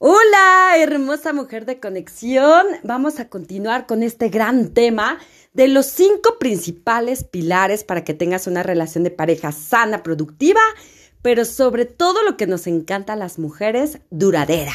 Hola, hermosa mujer de conexión. Vamos a continuar con este gran tema de los cinco principales pilares para que tengas una relación de pareja sana, productiva, pero sobre todo lo que nos encanta a las mujeres, duradera.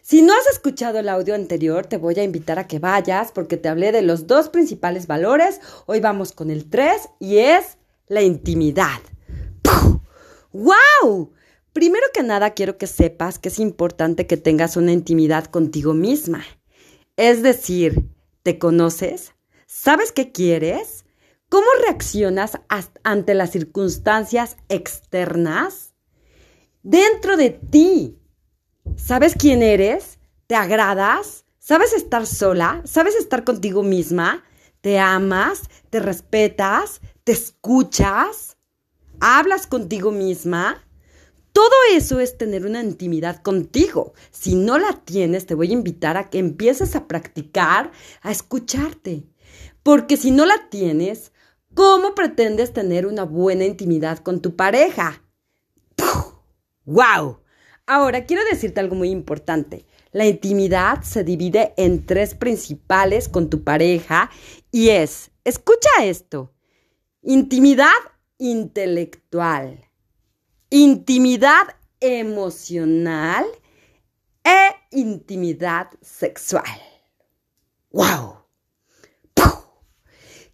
Si no has escuchado el audio anterior, te voy a invitar a que vayas porque te hablé de los dos principales valores. Hoy vamos con el tres y es la intimidad. ¡Wow! Primero que nada quiero que sepas que es importante que tengas una intimidad contigo misma. Es decir, ¿te conoces? ¿Sabes qué quieres? ¿Cómo reaccionas ante las circunstancias externas? Dentro de ti. ¿Sabes quién eres? ¿Te agradas? ¿Sabes estar sola? ¿Sabes estar contigo misma? ¿Te amas? ¿Te respetas? ¿Te escuchas? ¿Hablas contigo misma? Todo eso es tener una intimidad contigo. Si no la tienes, te voy a invitar a que empieces a practicar, a escucharte. Porque si no la tienes, ¿cómo pretendes tener una buena intimidad con tu pareja? ¡Wow! Ahora quiero decirte algo muy importante. La intimidad se divide en tres principales con tu pareja y es, escucha esto, intimidad intelectual intimidad emocional e intimidad sexual. ¡Wow!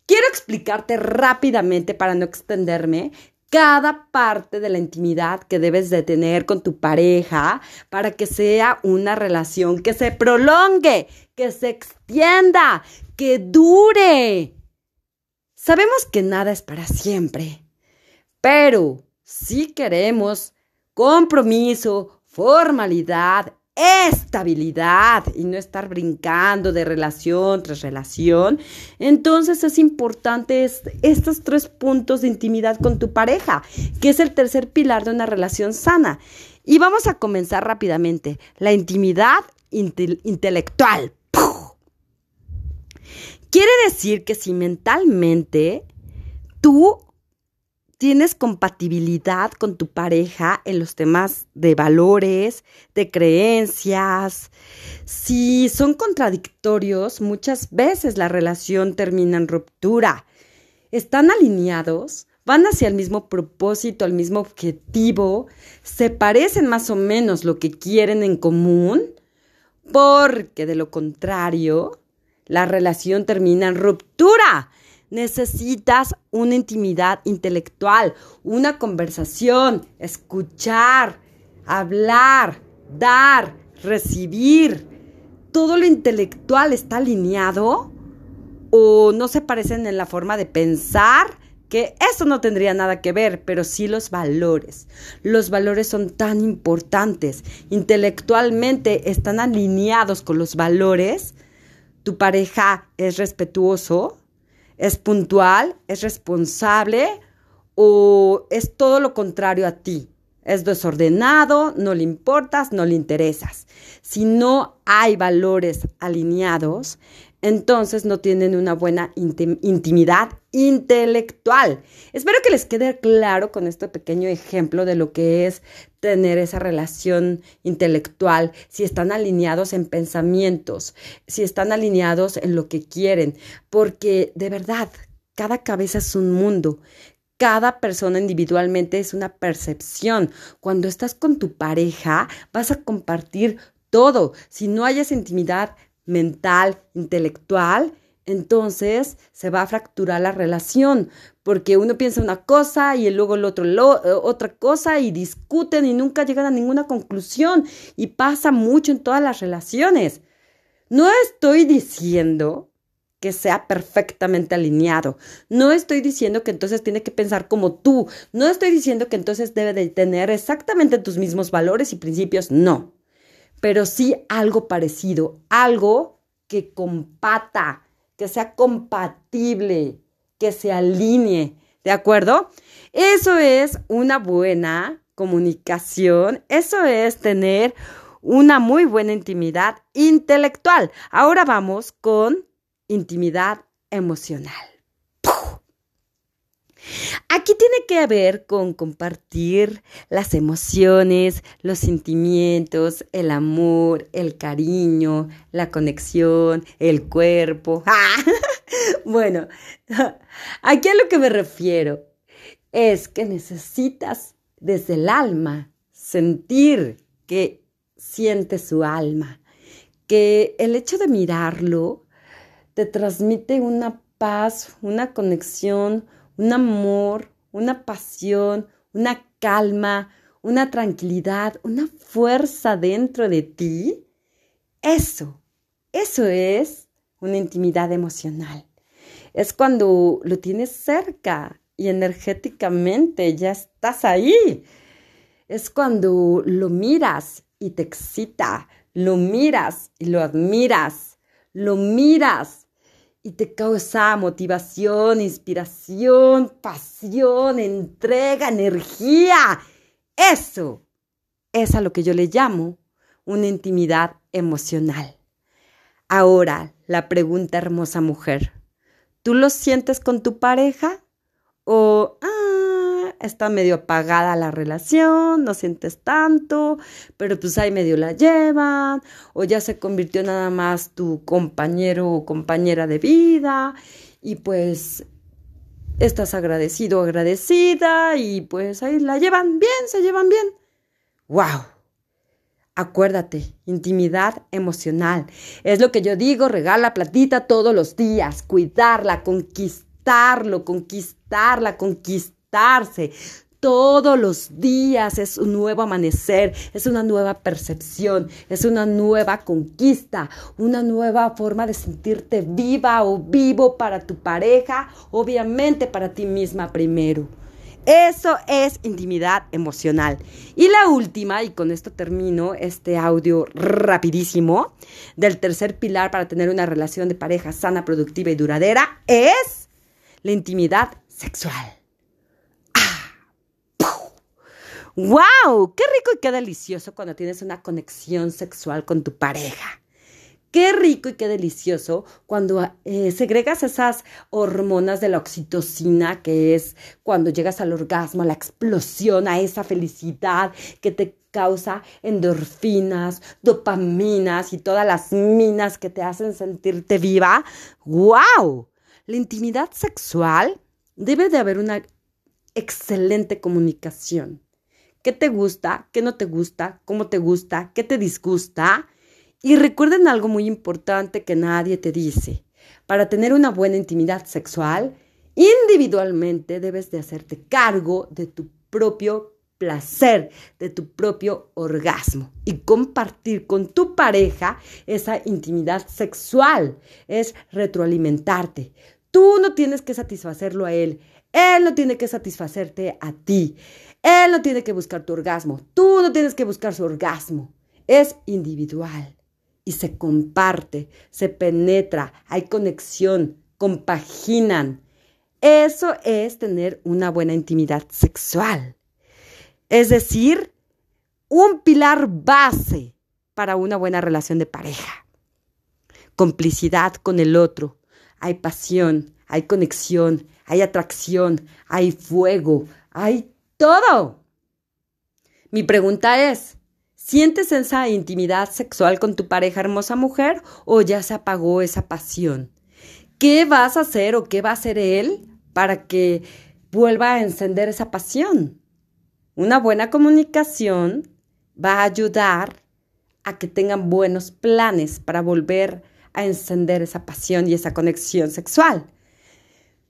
Quiero explicarte rápidamente para no extenderme cada parte de la intimidad que debes de tener con tu pareja para que sea una relación que se prolongue, que se extienda, que dure. Sabemos que nada es para siempre, pero si queremos compromiso, formalidad, estabilidad y no estar brincando de relación tras relación, entonces es importante estos tres puntos de intimidad con tu pareja, que es el tercer pilar de una relación sana. Y vamos a comenzar rápidamente. La intimidad intelectual. Quiere decir que si mentalmente tú tienes compatibilidad con tu pareja en los temas de valores, de creencias. Si son contradictorios, muchas veces la relación termina en ruptura. ¿Están alineados? ¿Van hacia el mismo propósito, al mismo objetivo? ¿Se parecen más o menos lo que quieren en común? Porque de lo contrario, la relación termina en ruptura Necesitas una intimidad intelectual, una conversación, escuchar, hablar, dar, recibir. ¿Todo lo intelectual está alineado? ¿O no se parecen en la forma de pensar? que eso no tendría nada que ver, pero sí los valores. Los valores son tan importantes. Intelectualmente están alineados con los valores. Tu pareja es respetuoso, ¿Es puntual? ¿Es responsable? ¿O es todo lo contrario a ti? Es desordenado, no le importas, no le interesas. Si no hay valores alineados, entonces no tienen una buena intimidad intelectual. Espero que les quede claro con este pequeño ejemplo de lo que es tener esa relación intelectual, si están alineados en pensamientos, si están alineados en lo que quieren, porque de verdad, cada cabeza es un mundo. Cada persona individualmente es una percepción. Cuando estás con tu pareja, vas a compartir todo. Si no hay esa intimidad, mental, intelectual, entonces se va a fracturar la relación, porque uno piensa una cosa y luego el otro eh, otra cosa y discuten y nunca llegan a ninguna conclusión y pasa mucho en todas las relaciones. No estoy diciendo que sea perfectamente alineado. No estoy diciendo que entonces tiene que pensar como tú. No estoy diciendo que entonces debe de tener exactamente tus mismos valores y principios. No pero sí algo parecido, algo que compata, que sea compatible, que se alinee, ¿de acuerdo? Eso es una buena comunicación, eso es tener una muy buena intimidad intelectual. Ahora vamos con intimidad emocional. Aquí tiene que ver con compartir las emociones, los sentimientos, el amor, el cariño, la conexión, el cuerpo. bueno, aquí a lo que me refiero es que necesitas desde el alma sentir que siente su alma, que el hecho de mirarlo te transmite una paz, una conexión, un amor, una pasión, una calma, una tranquilidad, una fuerza dentro de ti, eso, eso es una intimidad emocional. Es cuando lo tienes cerca y energéticamente ya estás ahí. Es cuando lo miras y te excita, lo miras y lo admiras, lo miras y te causa motivación, inspiración, pasión, entrega, energía. Eso es a lo que yo le llamo una intimidad emocional. Ahora, la pregunta hermosa mujer, ¿tú lo sientes con tu pareja? ¿O, ah, está medio apagada la relación, no sientes tanto, pero pues ahí medio la llevan, o ya se convirtió nada más tu compañero o compañera de vida y pues estás agradecido o agradecida y pues ahí la llevan bien, se llevan bien. ¡Wow! Acuérdate, intimidad emocional. Es lo que yo digo, regala platita todos los días, cuidarla, conquistarlo, conquistarla, Todos los días es un nuevo amanecer, es una nueva percepción, es una nueva conquista, una nueva forma de sentirte viva o vivo para tu pareja, obviamente para ti misma primero. Eso es intimidad emocional. Y la última, y con esto termino este audio rapidísimo, del tercer pilar para tener una relación de pareja sana, productiva y duradera, es la intimidad sexual. ¡Wow! ¡Qué rico y qué delicioso cuando tienes una conexión sexual con tu pareja! Qué rico y qué delicioso cuando eh, segregas esas hormonas de la oxitocina, que es cuando llegas al orgasmo, a la explosión, a esa felicidad que te causa endorfinas, dopaminas y todas las minas que te hacen sentirte viva. ¡Wow! La intimidad sexual debe de haber una excelente comunicación qué te gusta, qué no te gusta, cómo te gusta, qué te disgusta. Y recuerden algo muy importante que nadie te dice. Para tener una buena intimidad sexual, individualmente debes de hacerte cargo de tu propio placer, de tu propio orgasmo y compartir con tu pareja esa intimidad sexual. Es retroalimentarte. Tú no tienes que satisfacerlo a él, él no tiene que satisfacerte a ti. Él no tiene que buscar tu orgasmo. Tú no tienes que buscar su orgasmo. Es individual y se comparte, se penetra, hay conexión, compaginan. Eso es tener una buena intimidad sexual. Es decir, un pilar base para una buena relación de pareja. Complicidad con el otro. Hay pasión, hay conexión, hay atracción, hay fuego, hay todo. Mi pregunta es, ¿sientes esa intimidad sexual con tu pareja hermosa mujer o ya se apagó esa pasión? ¿Qué vas a hacer o qué va a hacer él para que vuelva a encender esa pasión? Una buena comunicación va a ayudar a que tengan buenos planes para volver a encender esa pasión y esa conexión sexual.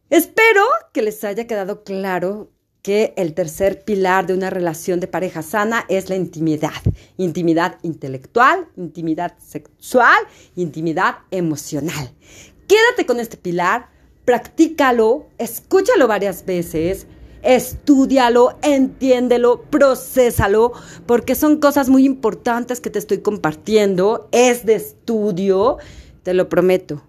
Espero que les haya quedado claro que el tercer pilar de una relación de pareja sana es la intimidad. Intimidad intelectual, intimidad sexual, intimidad emocional. Quédate con este pilar, practícalo, escúchalo varias veces, estudialo, entiéndelo, procésalo, porque son cosas muy importantes que te estoy compartiendo. Es de estudio, te lo prometo.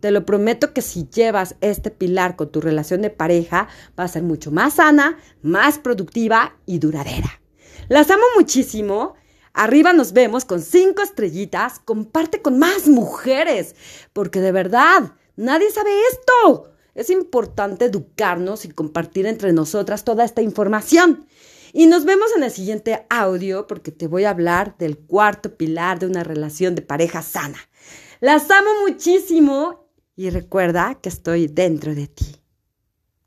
Te lo prometo que si llevas este pilar con tu relación de pareja, va a ser mucho más sana, más productiva y duradera. Las amo muchísimo. Arriba nos vemos con cinco estrellitas. Comparte con más mujeres, porque de verdad, nadie sabe esto. es importante educarnos y compartir entre nosotras toda esta información. Y nos vemos en el siguiente audio porque te voy a hablar del cuarto pilar de una relación de pareja sana. Las amo muchísimo y recuerda que estoy dentro de ti.